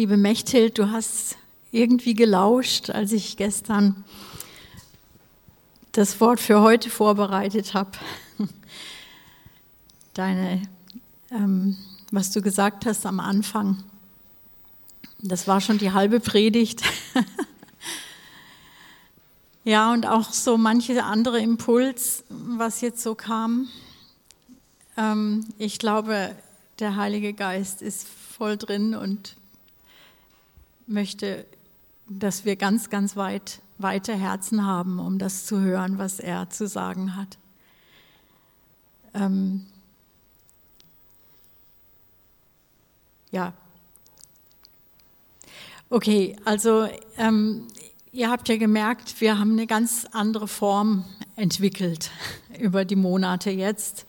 Liebe Mechthild, du hast irgendwie gelauscht, als ich gestern das Wort für heute vorbereitet habe. Deine, ähm, was du gesagt hast am Anfang, das war schon die halbe Predigt. ja, und auch so manche andere Impuls, was jetzt so kam. Ähm, ich glaube, der Heilige Geist ist voll drin und möchte, dass wir ganz, ganz weit, weite Herzen haben, um das zu hören, was er zu sagen hat. Ähm ja. Okay, also ähm, ihr habt ja gemerkt, wir haben eine ganz andere Form entwickelt über die Monate jetzt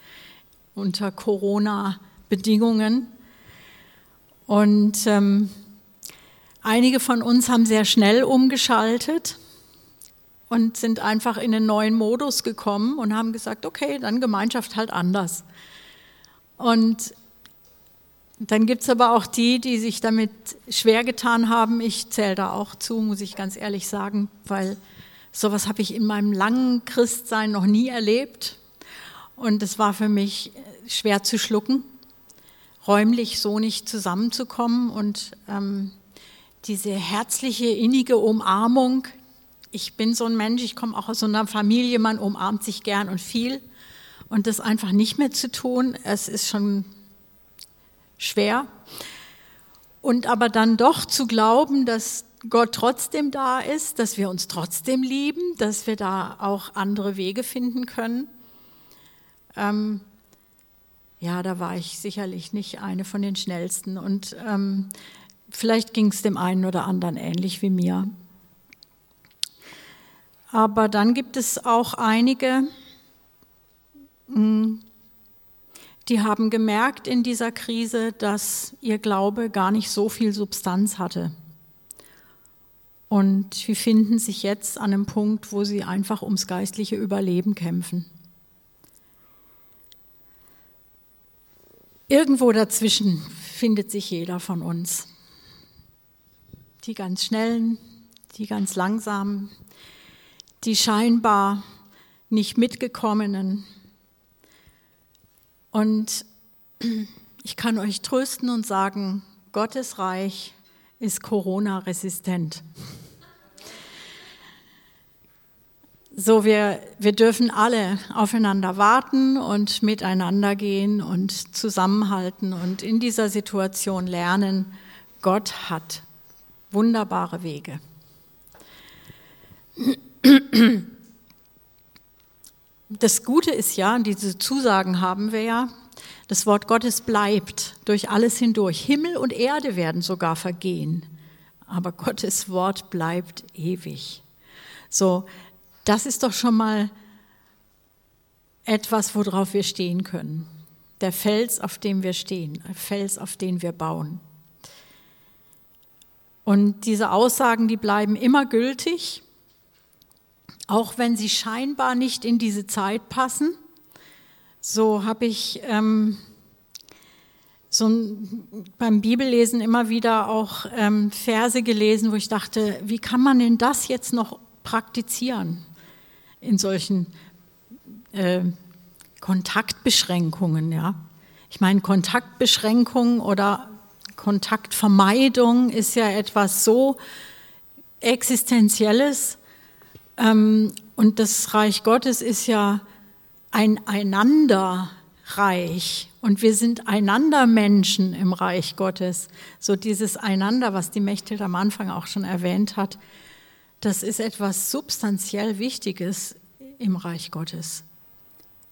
unter Corona-Bedingungen. Und ähm, Einige von uns haben sehr schnell umgeschaltet und sind einfach in einen neuen Modus gekommen und haben gesagt, okay, dann Gemeinschaft halt anders. Und dann gibt es aber auch die, die sich damit schwer getan haben. Ich zähle da auch zu, muss ich ganz ehrlich sagen, weil sowas habe ich in meinem langen Christsein noch nie erlebt. Und es war für mich schwer zu schlucken, räumlich so nicht zusammenzukommen. Und ähm, diese herzliche, innige Umarmung. Ich bin so ein Mensch, ich komme auch aus so einer Familie, man umarmt sich gern und viel. Und das einfach nicht mehr zu tun, es ist schon schwer. Und aber dann doch zu glauben, dass Gott trotzdem da ist, dass wir uns trotzdem lieben, dass wir da auch andere Wege finden können. Ähm, ja, da war ich sicherlich nicht eine von den schnellsten. Und ähm, Vielleicht ging es dem einen oder anderen ähnlich wie mir. Aber dann gibt es auch einige, hm, die haben gemerkt in dieser Krise, dass ihr Glaube gar nicht so viel Substanz hatte. Und sie finden sich jetzt an einem Punkt, wo sie einfach ums geistliche Überleben kämpfen. Irgendwo dazwischen findet sich jeder von uns die ganz schnellen, die ganz langsamen, die scheinbar nicht mitgekommenen. Und ich kann euch trösten und sagen, Gottes Reich ist Corona-resistent. So, wir, wir dürfen alle aufeinander warten und miteinander gehen und zusammenhalten und in dieser Situation lernen, Gott hat wunderbare Wege. Das Gute ist ja, diese Zusagen haben wir ja, das Wort Gottes bleibt durch alles hindurch. Himmel und Erde werden sogar vergehen, aber Gottes Wort bleibt ewig. So, das ist doch schon mal etwas, worauf wir stehen können. Der Fels, auf dem wir stehen, der Fels, auf den wir bauen. Und diese Aussagen, die bleiben immer gültig, auch wenn sie scheinbar nicht in diese Zeit passen. So habe ich ähm, so beim Bibellesen immer wieder auch ähm, Verse gelesen, wo ich dachte, wie kann man denn das jetzt noch praktizieren in solchen äh, Kontaktbeschränkungen? Ja, ich meine Kontaktbeschränkungen oder Kontaktvermeidung ist ja etwas so Existenzielles. Ähm, und das Reich Gottes ist ja ein Einanderreich. Und wir sind einander Menschen im Reich Gottes. So dieses Einander, was die Mechthild am Anfang auch schon erwähnt hat, das ist etwas substanziell Wichtiges im Reich Gottes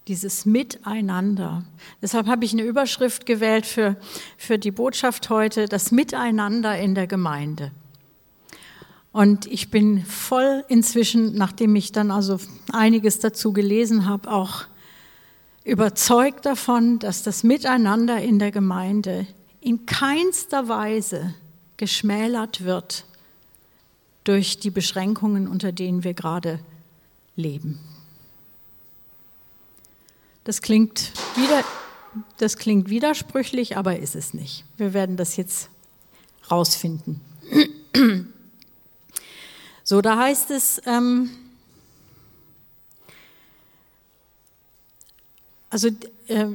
dieses Miteinander. Deshalb habe ich eine Überschrift gewählt für, für die Botschaft heute, das Miteinander in der Gemeinde. Und ich bin voll inzwischen, nachdem ich dann also einiges dazu gelesen habe, auch überzeugt davon, dass das Miteinander in der Gemeinde in keinster Weise geschmälert wird durch die Beschränkungen, unter denen wir gerade leben. Das klingt, wieder, das klingt widersprüchlich, aber ist es nicht. Wir werden das jetzt rausfinden. So, da heißt es, ähm, also äh,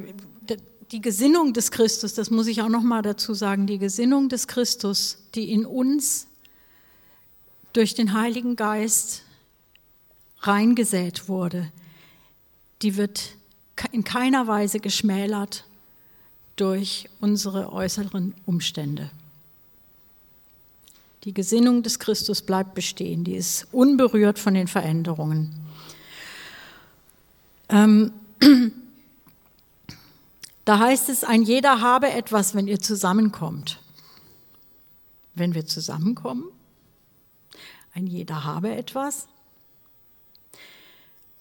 die Gesinnung des Christus, das muss ich auch noch mal dazu sagen, die Gesinnung des Christus, die in uns durch den Heiligen Geist reingesät wurde, die wird in keiner Weise geschmälert durch unsere äußeren Umstände. Die Gesinnung des Christus bleibt bestehen, die ist unberührt von den Veränderungen. Ähm, da heißt es, ein jeder habe etwas, wenn ihr zusammenkommt. Wenn wir zusammenkommen, ein jeder habe etwas.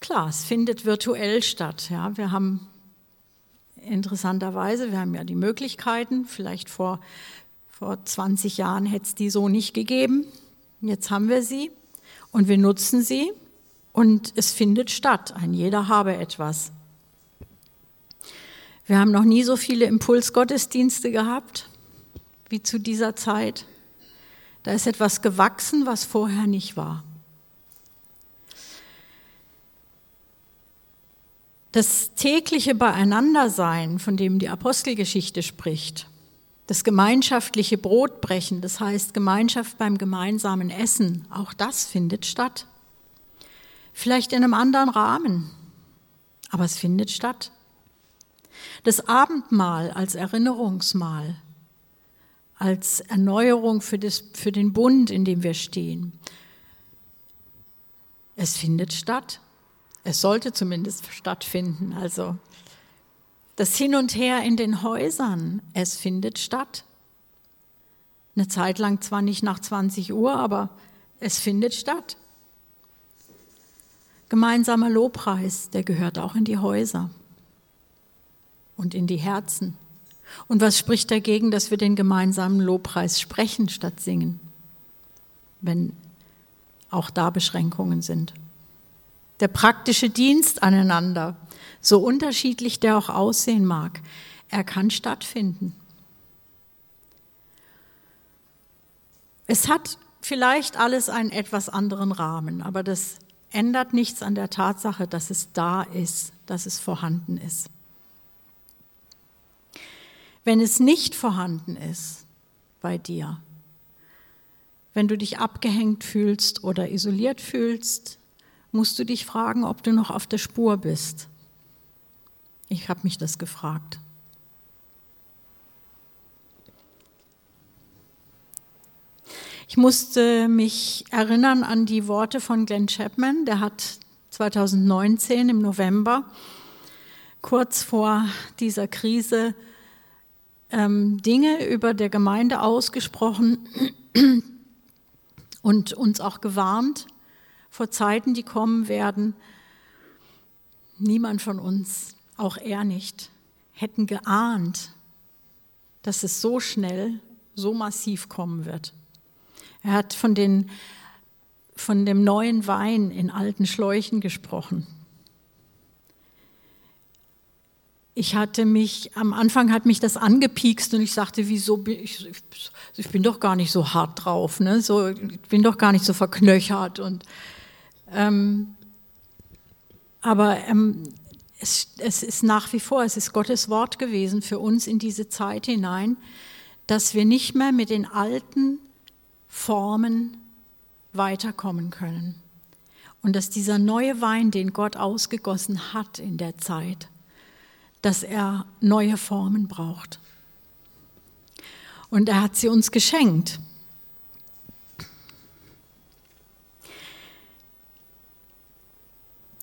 Klar, es findet virtuell statt. Ja. Wir haben interessanterweise, wir haben ja die Möglichkeiten, vielleicht vor vor 20 Jahren hätte es die so nicht gegeben. Jetzt haben wir sie und wir nutzen sie und es findet statt. Ein jeder habe etwas. Wir haben noch nie so viele Impulsgottesdienste gehabt wie zu dieser Zeit. Da ist etwas gewachsen, was vorher nicht war. Das tägliche Beieinandersein, von dem die Apostelgeschichte spricht, das gemeinschaftliche Brotbrechen, das heißt Gemeinschaft beim gemeinsamen Essen, auch das findet statt. Vielleicht in einem anderen Rahmen, aber es findet statt. Das Abendmahl als Erinnerungsmahl, als Erneuerung für, das, für den Bund, in dem wir stehen. Es findet statt. Es sollte zumindest stattfinden. Also das Hin und Her in den Häusern, es findet statt. Eine Zeit lang zwar nicht nach 20 Uhr, aber es findet statt. Gemeinsamer Lobpreis, der gehört auch in die Häuser und in die Herzen. Und was spricht dagegen, dass wir den gemeinsamen Lobpreis sprechen statt singen, wenn auch da Beschränkungen sind? Der praktische Dienst aneinander, so unterschiedlich der auch aussehen mag, er kann stattfinden. Es hat vielleicht alles einen etwas anderen Rahmen, aber das ändert nichts an der Tatsache, dass es da ist, dass es vorhanden ist. Wenn es nicht vorhanden ist bei dir, wenn du dich abgehängt fühlst oder isoliert fühlst, musst du dich fragen, ob du noch auf der Spur bist. Ich habe mich das gefragt. Ich musste mich erinnern an die Worte von Glenn Chapman, der hat 2019 im November, kurz vor dieser Krise, ähm, Dinge über der Gemeinde ausgesprochen und uns auch gewarnt vor Zeiten, die kommen werden. Niemand von uns auch er nicht, hätten geahnt, dass es so schnell, so massiv kommen wird. Er hat von, den, von dem neuen Wein in alten Schläuchen gesprochen. Ich hatte mich, am Anfang hat mich das angepiekst und ich sagte, wieso bin ich, ich bin doch gar nicht so hart drauf, ne? so, ich bin doch gar nicht so verknöchert. Und, ähm, aber ähm, es, es ist nach wie vor, es ist Gottes Wort gewesen für uns in diese Zeit hinein, dass wir nicht mehr mit den alten Formen weiterkommen können. Und dass dieser neue Wein, den Gott ausgegossen hat in der Zeit, dass er neue Formen braucht. Und er hat sie uns geschenkt.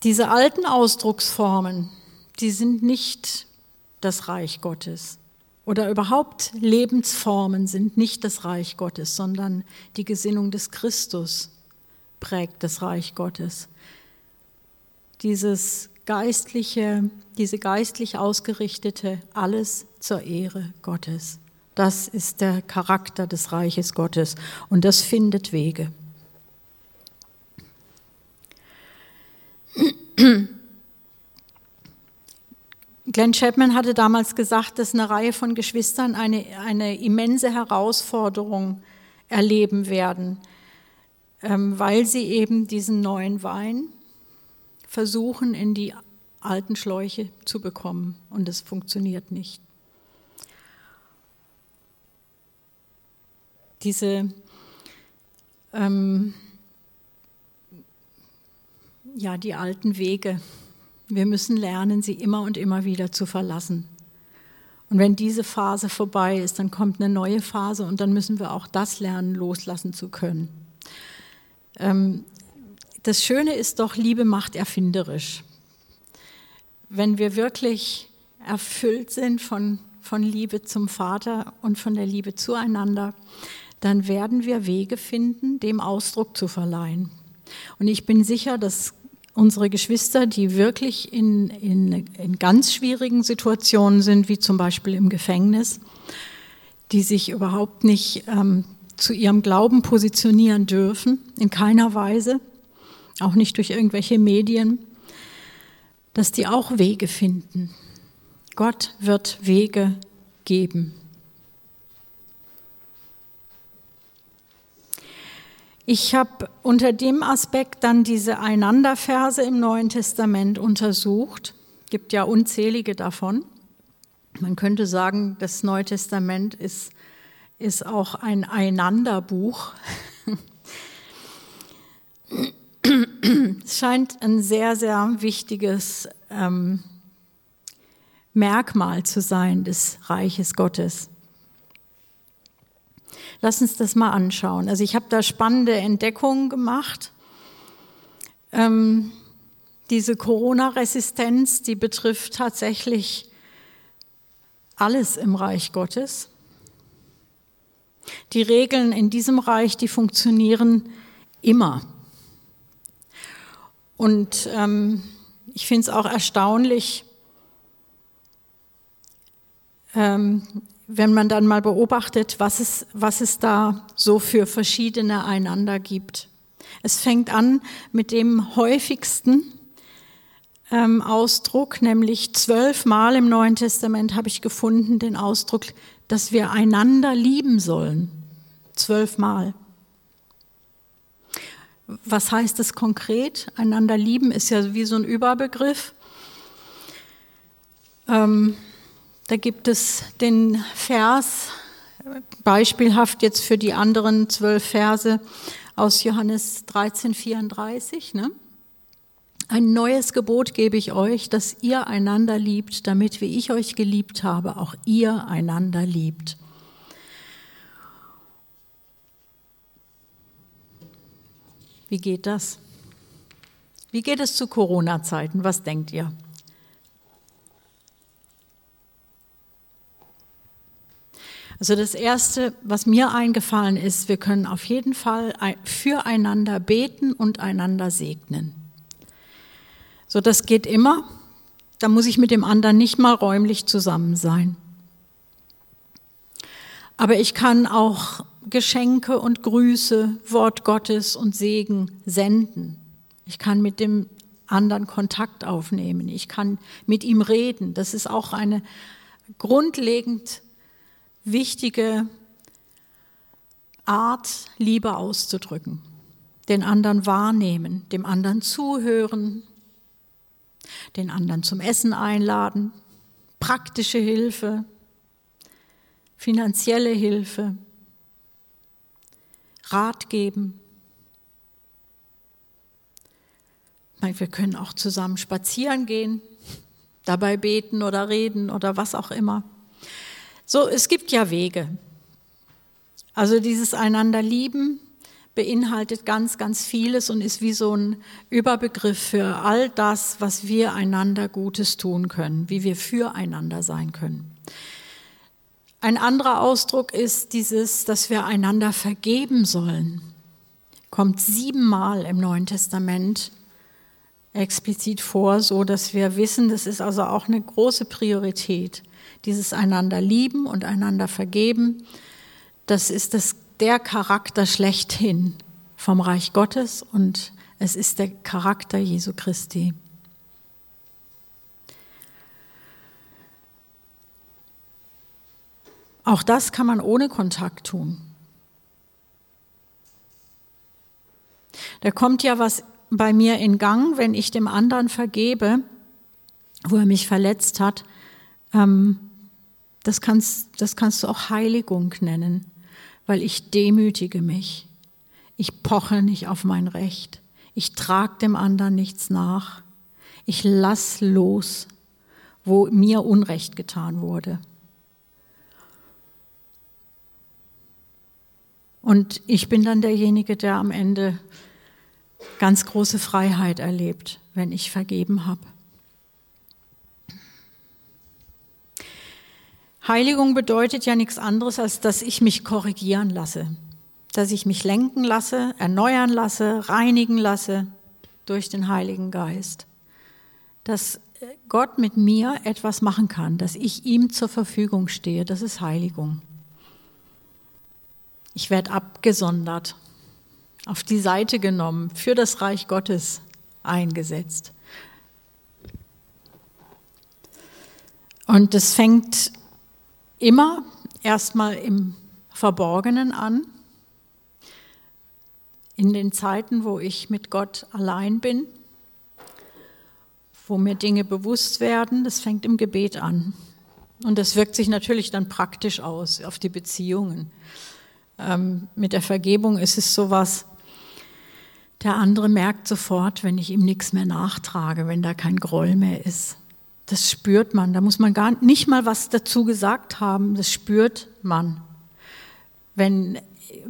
Diese alten Ausdrucksformen, die sind nicht das Reich Gottes. Oder überhaupt Lebensformen sind nicht das Reich Gottes, sondern die Gesinnung des Christus prägt das Reich Gottes. Dieses geistliche, diese geistlich ausgerichtete, alles zur Ehre Gottes. Das ist der Charakter des Reiches Gottes und das findet Wege. Glenn Chapman hatte damals gesagt, dass eine Reihe von Geschwistern eine, eine immense Herausforderung erleben werden, ähm, weil sie eben diesen neuen Wein versuchen, in die alten Schläuche zu bekommen. Und es funktioniert nicht. Diese ähm, ja, die alten Wege. Wir müssen lernen, sie immer und immer wieder zu verlassen. Und wenn diese Phase vorbei ist, dann kommt eine neue Phase und dann müssen wir auch das lernen, loslassen zu können. Ähm, das Schöne ist doch, Liebe macht erfinderisch. Wenn wir wirklich erfüllt sind von, von Liebe zum Vater und von der Liebe zueinander, dann werden wir Wege finden, dem Ausdruck zu verleihen. Und ich bin sicher, dass unsere Geschwister, die wirklich in, in, in ganz schwierigen Situationen sind, wie zum Beispiel im Gefängnis, die sich überhaupt nicht ähm, zu ihrem Glauben positionieren dürfen, in keiner Weise, auch nicht durch irgendwelche Medien, dass die auch Wege finden. Gott wird Wege geben. Ich habe unter dem Aspekt dann diese Einanderverse im Neuen Testament untersucht. Es gibt ja unzählige davon. Man könnte sagen, das Neue Testament ist, ist auch ein Einanderbuch. es scheint ein sehr, sehr wichtiges ähm, Merkmal zu sein des Reiches Gottes. Lass uns das mal anschauen. Also ich habe da spannende Entdeckungen gemacht. Ähm, diese Corona-Resistenz, die betrifft tatsächlich alles im Reich Gottes. Die Regeln in diesem Reich, die funktionieren immer. Und ähm, ich finde es auch erstaunlich, ähm, wenn man dann mal beobachtet, was es, was es da so für verschiedene einander gibt. Es fängt an mit dem häufigsten ähm, Ausdruck, nämlich zwölfmal im Neuen Testament habe ich gefunden den Ausdruck, dass wir einander lieben sollen. Zwölfmal. Was heißt das konkret? Einander lieben ist ja wie so ein Überbegriff. Ähm, da gibt es den Vers, beispielhaft jetzt für die anderen zwölf Verse aus Johannes 13, 34. Ne? Ein neues Gebot gebe ich euch, dass ihr einander liebt, damit wie ich euch geliebt habe, auch ihr einander liebt. Wie geht das? Wie geht es zu Corona-Zeiten? Was denkt ihr? Also das Erste, was mir eingefallen ist, wir können auf jeden Fall füreinander beten und einander segnen. So, das geht immer. Da muss ich mit dem anderen nicht mal räumlich zusammen sein. Aber ich kann auch Geschenke und Grüße, Wort Gottes und Segen senden. Ich kann mit dem anderen Kontakt aufnehmen. Ich kann mit ihm reden. Das ist auch eine grundlegend wichtige Art, Liebe auszudrücken. Den anderen wahrnehmen, dem anderen zuhören, den anderen zum Essen einladen, praktische Hilfe, finanzielle Hilfe, Rat geben. Wir können auch zusammen spazieren gehen, dabei beten oder reden oder was auch immer. So, es gibt ja Wege. Also dieses einander lieben beinhaltet ganz, ganz vieles und ist wie so ein Überbegriff für all das, was wir einander Gutes tun können, wie wir füreinander sein können. Ein anderer Ausdruck ist dieses, dass wir einander vergeben sollen. Kommt siebenmal im Neuen Testament explizit vor, so dass wir wissen, das ist also auch eine große Priorität dieses einander lieben und einander vergeben, das ist das, der Charakter schlechthin vom Reich Gottes und es ist der Charakter Jesu Christi. Auch das kann man ohne Kontakt tun. Da kommt ja was bei mir in Gang, wenn ich dem anderen vergebe, wo er mich verletzt hat. Ähm, das, kannst, das kannst du auch Heiligung nennen, weil ich demütige mich. Ich poche nicht auf mein Recht. Ich trage dem anderen nichts nach. Ich lass los, wo mir Unrecht getan wurde. Und ich bin dann derjenige, der am Ende ganz große Freiheit erlebt, wenn ich vergeben habe. Heiligung bedeutet ja nichts anderes, als dass ich mich korrigieren lasse, dass ich mich lenken lasse, erneuern lasse, reinigen lasse durch den Heiligen Geist, dass Gott mit mir etwas machen kann, dass ich ihm zur Verfügung stehe, das ist Heiligung. Ich werde abgesondert, auf die Seite genommen, für das Reich Gottes eingesetzt. Und es fängt immer erstmal im Verborgenen an, in den Zeiten, wo ich mit Gott allein bin, wo mir Dinge bewusst werden, das fängt im Gebet an. Und das wirkt sich natürlich dann praktisch aus auf die Beziehungen. Ähm, mit der Vergebung ist es sowas, der andere merkt sofort, wenn ich ihm nichts mehr nachtrage, wenn da kein Groll mehr ist. Das spürt man. Da muss man gar nicht mal was dazu gesagt haben. Das spürt man. Wenn,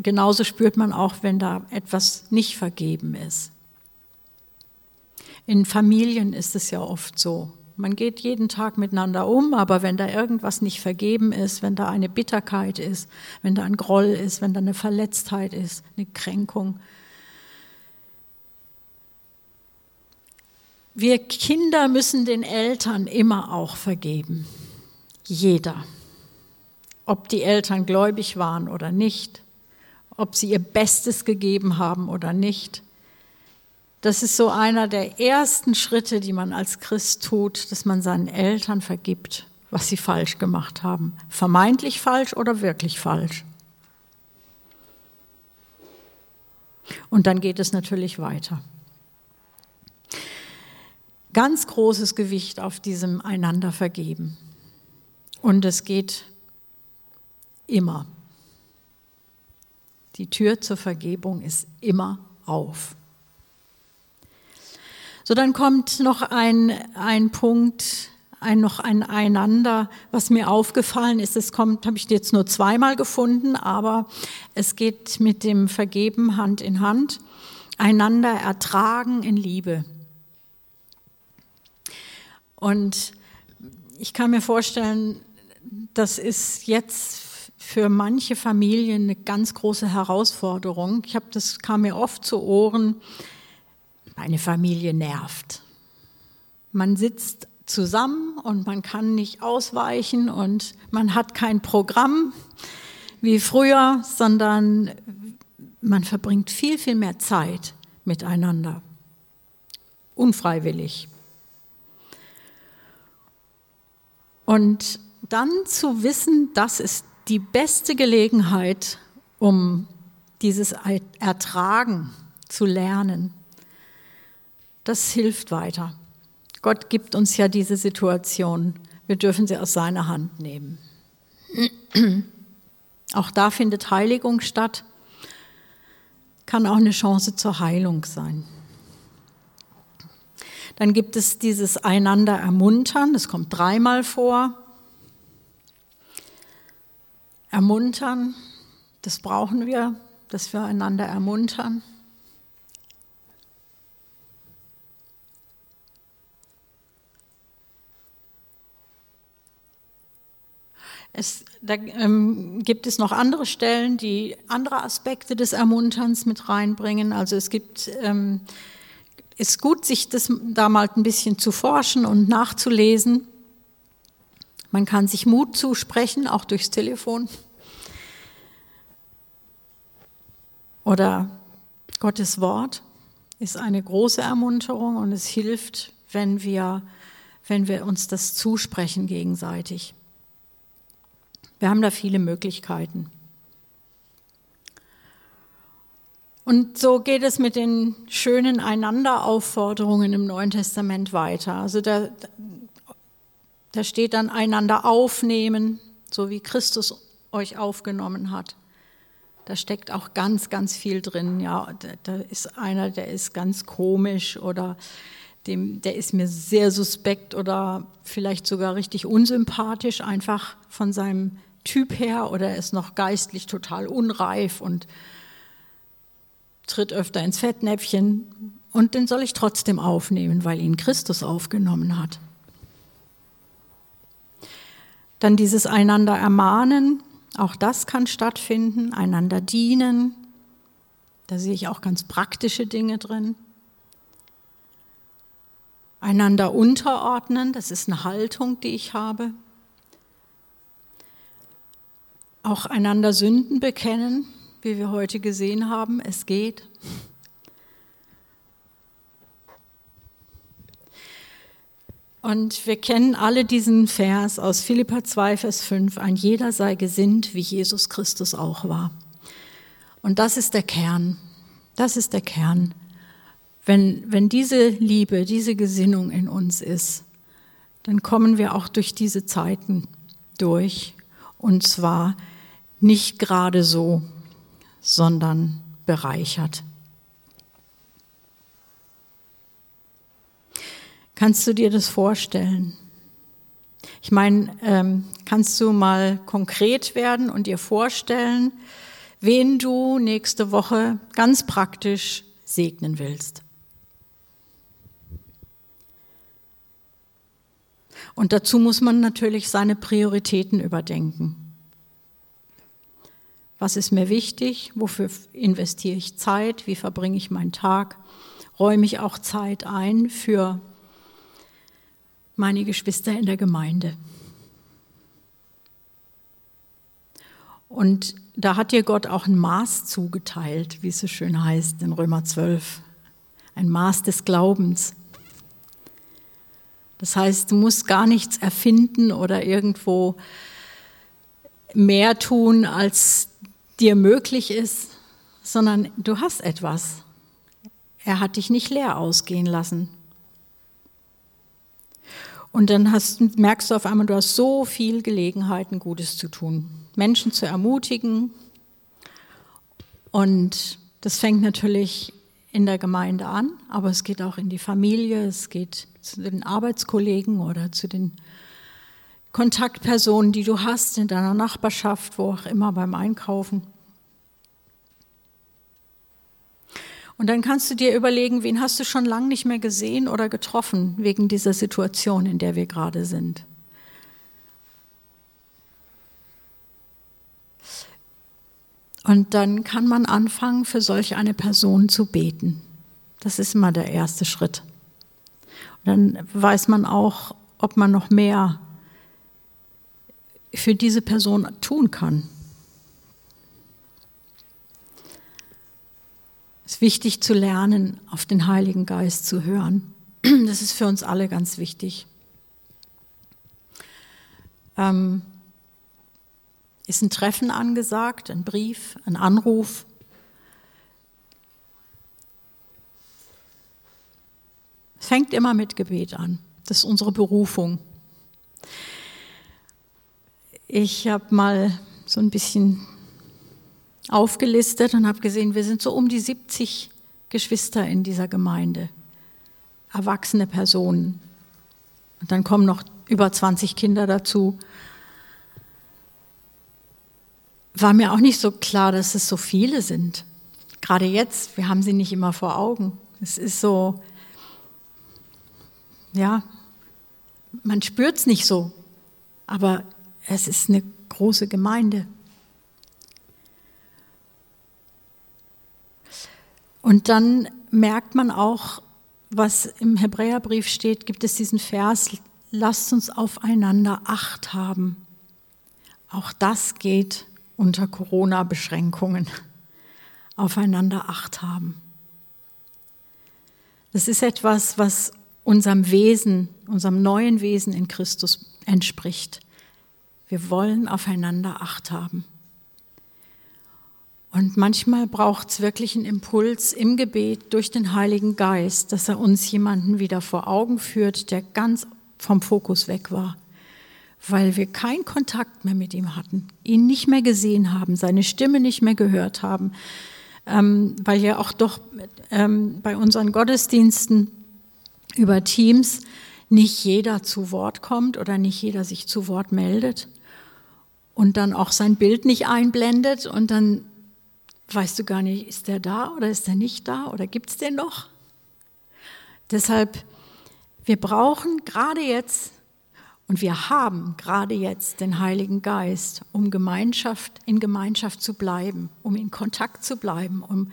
genauso spürt man auch, wenn da etwas nicht vergeben ist. In Familien ist es ja oft so. Man geht jeden Tag miteinander um, aber wenn da irgendwas nicht vergeben ist, wenn da eine Bitterkeit ist, wenn da ein Groll ist, wenn da eine Verletztheit ist, eine Kränkung, Wir Kinder müssen den Eltern immer auch vergeben. Jeder. Ob die Eltern gläubig waren oder nicht, ob sie ihr Bestes gegeben haben oder nicht. Das ist so einer der ersten Schritte, die man als Christ tut, dass man seinen Eltern vergibt, was sie falsch gemacht haben. Vermeintlich falsch oder wirklich falsch. Und dann geht es natürlich weiter ganz großes Gewicht auf diesem einander vergeben. Und es geht immer. Die Tür zur Vergebung ist immer auf. So, dann kommt noch ein, ein Punkt, ein, noch ein Einander, was mir aufgefallen ist. Es kommt, habe ich jetzt nur zweimal gefunden, aber es geht mit dem Vergeben Hand in Hand. Einander ertragen in Liebe. Und ich kann mir vorstellen, das ist jetzt für manche Familien eine ganz große Herausforderung. Ich habe das kam mir oft zu Ohren. Eine Familie nervt. Man sitzt zusammen und man kann nicht ausweichen und man hat kein Programm wie früher, sondern man verbringt viel, viel mehr Zeit miteinander. Unfreiwillig. Und dann zu wissen, das ist die beste Gelegenheit, um dieses Ertragen zu lernen, das hilft weiter. Gott gibt uns ja diese Situation. Wir dürfen sie aus seiner Hand nehmen. Auch da findet Heiligung statt, kann auch eine Chance zur Heilung sein. Dann gibt es dieses einander ermuntern, das kommt dreimal vor. Ermuntern, das brauchen wir, dass wir einander ermuntern. Es, da ähm, gibt es noch andere Stellen, die andere Aspekte des Ermunterns mit reinbringen. Also es gibt ähm, ist gut, sich das da mal ein bisschen zu forschen und nachzulesen. Man kann sich Mut zusprechen, auch durchs Telefon. Oder Gottes Wort ist eine große Ermunterung und es hilft, wenn wir, wenn wir uns das zusprechen gegenseitig. Wir haben da viele Möglichkeiten. Und so geht es mit den schönen Einanderaufforderungen im Neuen Testament weiter. Also da, da steht dann einander aufnehmen, so wie Christus euch aufgenommen hat. Da steckt auch ganz, ganz viel drin. Ja, da, ist einer, der ist ganz komisch oder dem, der ist mir sehr suspekt oder vielleicht sogar richtig unsympathisch, einfach von seinem Typ her oder er ist noch geistlich total unreif und tritt öfter ins Fettnäpfchen. Und den soll ich trotzdem aufnehmen, weil ihn Christus aufgenommen hat. Dann dieses einander ermahnen, auch das kann stattfinden, einander dienen. Da sehe ich auch ganz praktische Dinge drin. Einander unterordnen, das ist eine Haltung, die ich habe. Auch einander Sünden bekennen, wie wir heute gesehen haben, es geht. Und wir kennen alle diesen Vers aus Philippa 2, Vers 5, ein jeder sei gesinnt, wie Jesus Christus auch war. Und das ist der Kern. Das ist der Kern. Wenn, wenn diese Liebe, diese Gesinnung in uns ist, dann kommen wir auch durch diese Zeiten durch. Und zwar nicht gerade so, sondern bereichert. Kannst du dir das vorstellen? Ich meine, ähm, kannst du mal konkret werden und dir vorstellen, wen du nächste Woche ganz praktisch segnen willst? Und dazu muss man natürlich seine Prioritäten überdenken. Was ist mir wichtig? Wofür investiere ich Zeit? Wie verbringe ich meinen Tag? Räume ich auch Zeit ein für meine Geschwister in der Gemeinde. Und da hat dir Gott auch ein Maß zugeteilt, wie es so schön heißt in Römer 12. Ein Maß des Glaubens. Das heißt, du musst gar nichts erfinden oder irgendwo mehr tun, als dir möglich ist, sondern du hast etwas. Er hat dich nicht leer ausgehen lassen. Und dann hast, merkst du auf einmal, du hast so viel Gelegenheiten, Gutes zu tun, Menschen zu ermutigen. Und das fängt natürlich in der Gemeinde an, aber es geht auch in die Familie, es geht zu den Arbeitskollegen oder zu den Kontaktpersonen, die du hast in deiner Nachbarschaft, wo auch immer beim Einkaufen. Und dann kannst du dir überlegen, wen hast du schon lange nicht mehr gesehen oder getroffen wegen dieser Situation, in der wir gerade sind. Und dann kann man anfangen, für solch eine Person zu beten. Das ist immer der erste Schritt. Und dann weiß man auch, ob man noch mehr für diese Person tun kann. Es ist wichtig zu lernen, auf den Heiligen Geist zu hören. Das ist für uns alle ganz wichtig. Ähm, ist ein Treffen angesagt, ein Brief, ein Anruf? Es fängt immer mit Gebet an. Das ist unsere Berufung. Ich habe mal so ein bisschen aufgelistet und habe gesehen, wir sind so um die 70 Geschwister in dieser Gemeinde, erwachsene Personen. Und dann kommen noch über 20 Kinder dazu. War mir auch nicht so klar, dass es so viele sind. Gerade jetzt, wir haben sie nicht immer vor Augen. Es ist so, ja, man spürt es nicht so, aber es ist eine große Gemeinde. Und dann merkt man auch, was im Hebräerbrief steht, gibt es diesen Vers, lasst uns aufeinander Acht haben. Auch das geht unter Corona-Beschränkungen. Aufeinander Acht haben. Das ist etwas, was unserem Wesen, unserem neuen Wesen in Christus entspricht. Wir wollen aufeinander Acht haben. Und manchmal braucht es wirklich einen Impuls im Gebet durch den Heiligen Geist, dass er uns jemanden wieder vor Augen führt, der ganz vom Fokus weg war, weil wir keinen Kontakt mehr mit ihm hatten, ihn nicht mehr gesehen haben, seine Stimme nicht mehr gehört haben, ähm, weil ja auch doch ähm, bei unseren Gottesdiensten über Teams nicht jeder zu Wort kommt oder nicht jeder sich zu Wort meldet und dann auch sein Bild nicht einblendet und dann weißt du gar nicht, ist der da oder ist der nicht da oder gibt es den noch? Deshalb, wir brauchen gerade jetzt und wir haben gerade jetzt den Heiligen Geist, um Gemeinschaft in Gemeinschaft zu bleiben, um in Kontakt zu bleiben, um,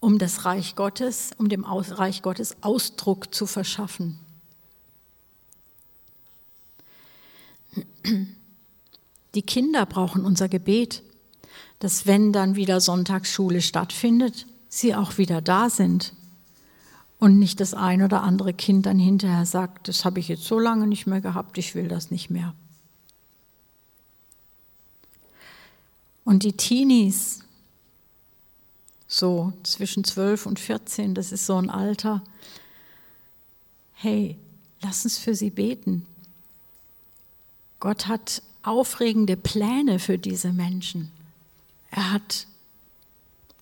um das Reich Gottes, um dem Reich Gottes Ausdruck zu verschaffen. Die Kinder brauchen unser Gebet dass wenn dann wieder Sonntagsschule stattfindet, sie auch wieder da sind und nicht das ein oder andere Kind dann hinterher sagt, das habe ich jetzt so lange nicht mehr gehabt, ich will das nicht mehr. Und die Teenies, so zwischen 12 und 14, das ist so ein Alter, hey, lass uns für sie beten. Gott hat aufregende Pläne für diese Menschen. Er hat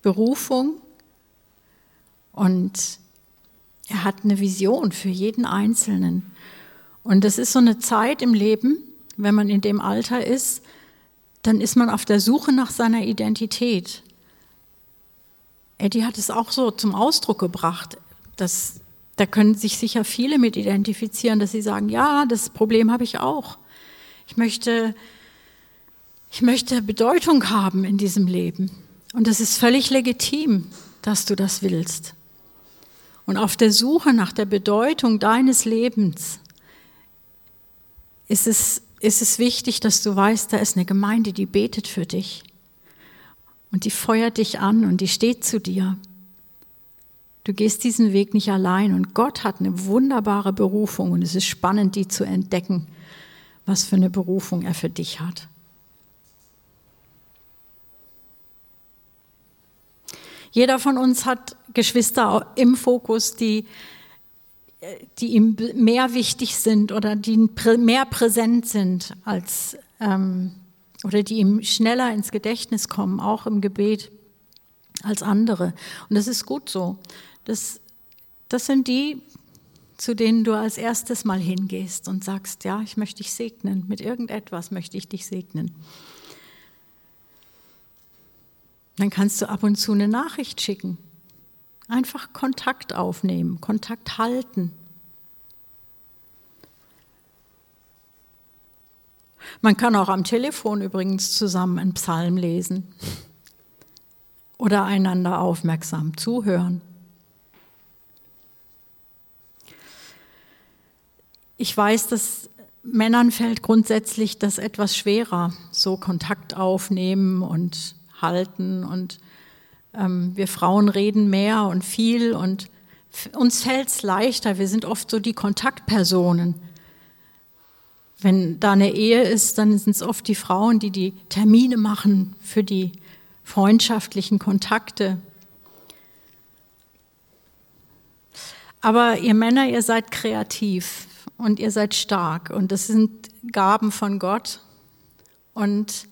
Berufung und er hat eine Vision für jeden Einzelnen. Und das ist so eine Zeit im Leben, wenn man in dem Alter ist, dann ist man auf der Suche nach seiner Identität. Eddie hat es auch so zum Ausdruck gebracht, dass da können sich sicher viele mit identifizieren, dass sie sagen, ja, das Problem habe ich auch. Ich möchte ich möchte Bedeutung haben in diesem Leben. Und es ist völlig legitim, dass du das willst. Und auf der Suche nach der Bedeutung deines Lebens ist es, ist es wichtig, dass du weißt, da ist eine Gemeinde, die betet für dich. Und die feuert dich an und die steht zu dir. Du gehst diesen Weg nicht allein und Gott hat eine wunderbare Berufung und es ist spannend, die zu entdecken, was für eine Berufung er für dich hat. Jeder von uns hat Geschwister im Fokus, die, die ihm mehr wichtig sind oder die mehr präsent sind als ähm, oder die ihm schneller ins Gedächtnis kommen, auch im Gebet als andere. Und das ist gut so. Das, das sind die, zu denen du als erstes mal hingehst und sagst, ja, ich möchte dich segnen, mit irgendetwas möchte ich dich segnen. Dann kannst du ab und zu eine Nachricht schicken. Einfach Kontakt aufnehmen, Kontakt halten. Man kann auch am Telefon übrigens zusammen einen Psalm lesen oder einander aufmerksam zuhören. Ich weiß, dass Männern fällt grundsätzlich das etwas schwerer, so Kontakt aufnehmen und halten und ähm, wir Frauen reden mehr und viel und uns fällt es leichter. Wir sind oft so die Kontaktpersonen. Wenn da eine Ehe ist, dann sind es oft die Frauen, die die Termine machen für die freundschaftlichen Kontakte. Aber ihr Männer, ihr seid kreativ und ihr seid stark und das sind Gaben von Gott. Und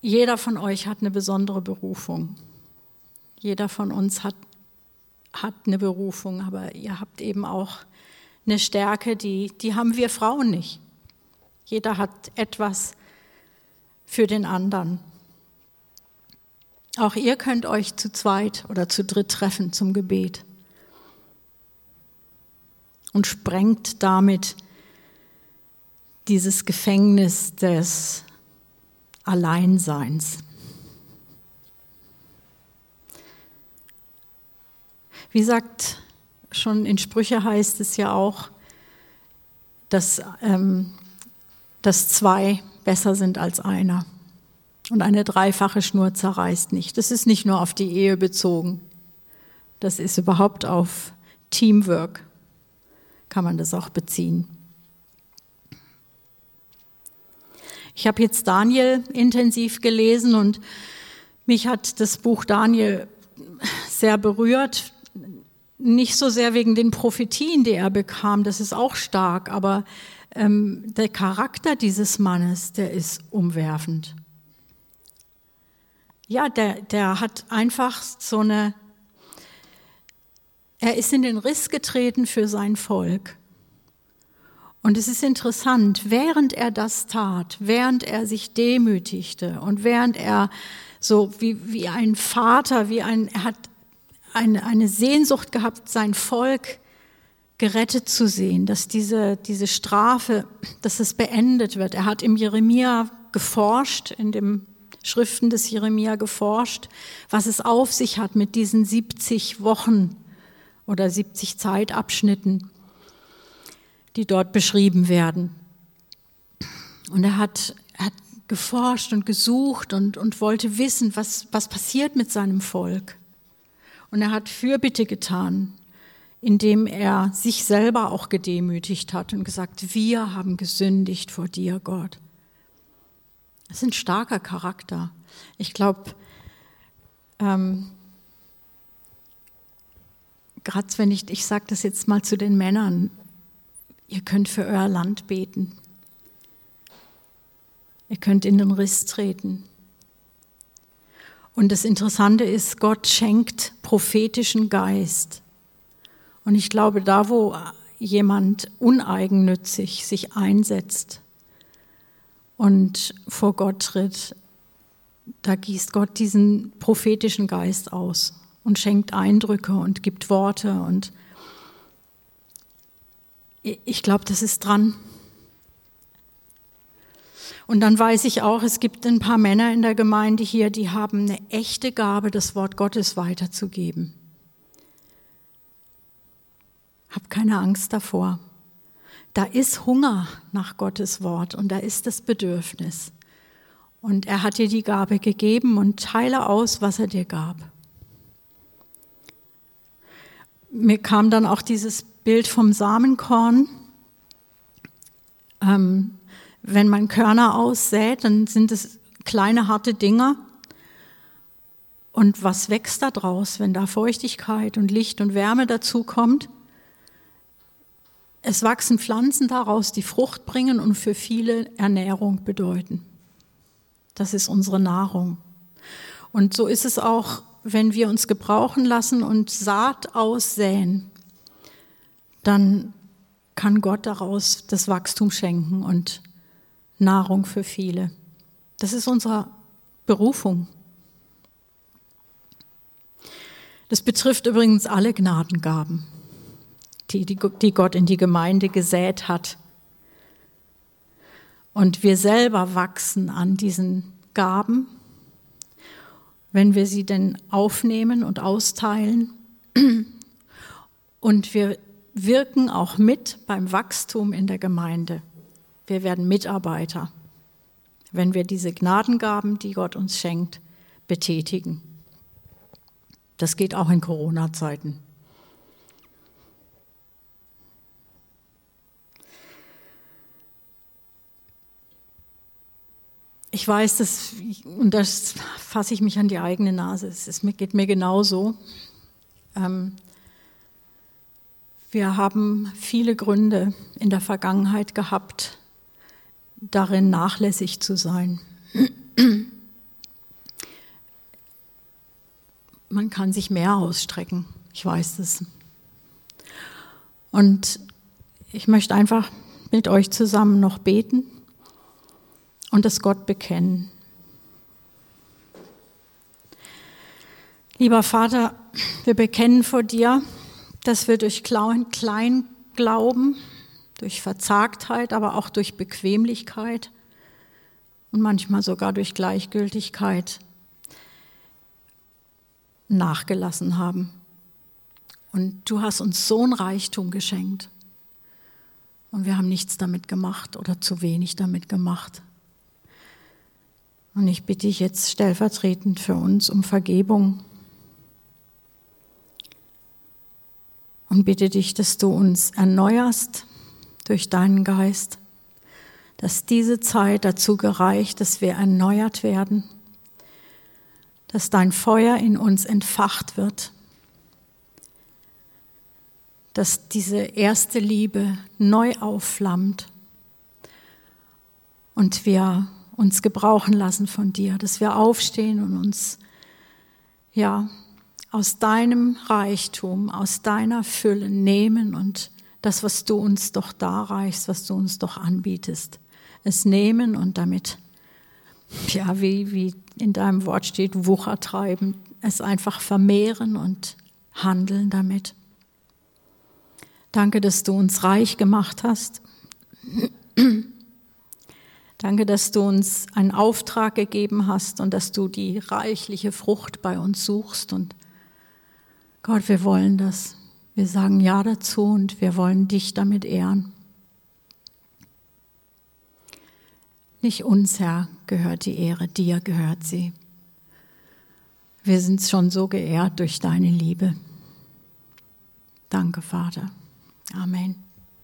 jeder von euch hat eine besondere Berufung. Jeder von uns hat, hat eine Berufung, aber ihr habt eben auch eine Stärke, die, die haben wir Frauen nicht. Jeder hat etwas für den anderen. Auch ihr könnt euch zu zweit oder zu dritt treffen zum Gebet und sprengt damit dieses Gefängnis des Alleinseins. Wie sagt, schon in Sprüche heißt es ja auch, dass, ähm, dass zwei besser sind als einer. Und eine dreifache Schnur zerreißt nicht. Das ist nicht nur auf die Ehe bezogen. Das ist überhaupt auf Teamwork, kann man das auch beziehen. Ich habe jetzt Daniel intensiv gelesen und mich hat das Buch Daniel sehr berührt. Nicht so sehr wegen den Prophetien, die er bekam, das ist auch stark, aber ähm, der Charakter dieses Mannes, der ist umwerfend. Ja, der, der hat einfach so eine, er ist in den Riss getreten für sein Volk. Und es ist interessant, während er das tat, während er sich demütigte und während er so wie, wie ein Vater, wie ein, er hat eine, eine Sehnsucht gehabt, sein Volk gerettet zu sehen, dass diese, diese Strafe, dass es beendet wird. Er hat im Jeremia geforscht, in den Schriften des Jeremia geforscht, was es auf sich hat mit diesen 70 Wochen oder 70 Zeitabschnitten die dort beschrieben werden. Und er hat, er hat geforscht und gesucht und, und wollte wissen, was, was passiert mit seinem Volk. Und er hat Fürbitte getan, indem er sich selber auch gedemütigt hat und gesagt, wir haben gesündigt vor dir, Gott. Das ist ein starker Charakter. Ich glaube, ähm, gerade wenn ich, ich sage das jetzt mal zu den Männern, Ihr könnt für euer Land beten. Ihr könnt in den Riss treten. Und das Interessante ist, Gott schenkt prophetischen Geist. Und ich glaube, da wo jemand uneigennützig sich einsetzt und vor Gott tritt, da gießt Gott diesen prophetischen Geist aus und schenkt Eindrücke und gibt Worte und ich glaube, das ist dran. Und dann weiß ich auch, es gibt ein paar Männer in der Gemeinde hier, die haben eine echte Gabe, das Wort Gottes weiterzugeben. Hab keine Angst davor. Da ist Hunger nach Gottes Wort und da ist das Bedürfnis. Und er hat dir die Gabe gegeben und teile aus, was er dir gab. Mir kam dann auch dieses Bild vom Samenkorn. Ähm, wenn man Körner aussät, dann sind es kleine harte Dinger. Und was wächst da draus, wenn da Feuchtigkeit und Licht und Wärme dazu kommt? Es wachsen Pflanzen daraus, die Frucht bringen und für viele Ernährung bedeuten. Das ist unsere Nahrung. Und so ist es auch, wenn wir uns gebrauchen lassen und Saat aussäen dann kann Gott daraus das Wachstum schenken und Nahrung für viele. Das ist unsere Berufung. Das betrifft übrigens alle Gnadengaben, die, die, die Gott in die Gemeinde gesät hat. Und wir selber wachsen an diesen Gaben, wenn wir sie denn aufnehmen und austeilen. Und wir wirken auch mit beim Wachstum in der Gemeinde. Wir werden Mitarbeiter, wenn wir diese Gnadengaben, die Gott uns schenkt, betätigen. Das geht auch in Corona-Zeiten. Ich weiß, dass, und das fasse ich mich an die eigene Nase, es geht mir genauso. Ähm, wir haben viele Gründe in der Vergangenheit gehabt, darin nachlässig zu sein. Man kann sich mehr ausstrecken, ich weiß es. Und ich möchte einfach mit euch zusammen noch beten und das Gott bekennen. Lieber Vater, wir bekennen vor dir, dass wir durch Kleinglauben, durch Verzagtheit, aber auch durch Bequemlichkeit und manchmal sogar durch Gleichgültigkeit nachgelassen haben. Und du hast uns so ein Reichtum geschenkt. Und wir haben nichts damit gemacht oder zu wenig damit gemacht. Und ich bitte dich jetzt stellvertretend für uns um Vergebung. Und bitte dich, dass du uns erneuerst durch deinen Geist, dass diese Zeit dazu gereicht, dass wir erneuert werden, dass dein Feuer in uns entfacht wird, dass diese erste Liebe neu aufflammt und wir uns gebrauchen lassen von dir, dass wir aufstehen und uns ja aus deinem Reichtum, aus deiner Fülle nehmen und das, was du uns doch darreichst, was du uns doch anbietest, es nehmen und damit, ja, wie, wie in deinem Wort steht, Wucher treiben, es einfach vermehren und handeln damit. Danke, dass du uns reich gemacht hast. Danke, dass du uns einen Auftrag gegeben hast und dass du die reichliche Frucht bei uns suchst. Und Gott, wir wollen das. Wir sagen Ja dazu und wir wollen dich damit ehren. Nicht uns, Herr, gehört die Ehre, dir gehört sie. Wir sind schon so geehrt durch deine Liebe. Danke, Vater. Amen.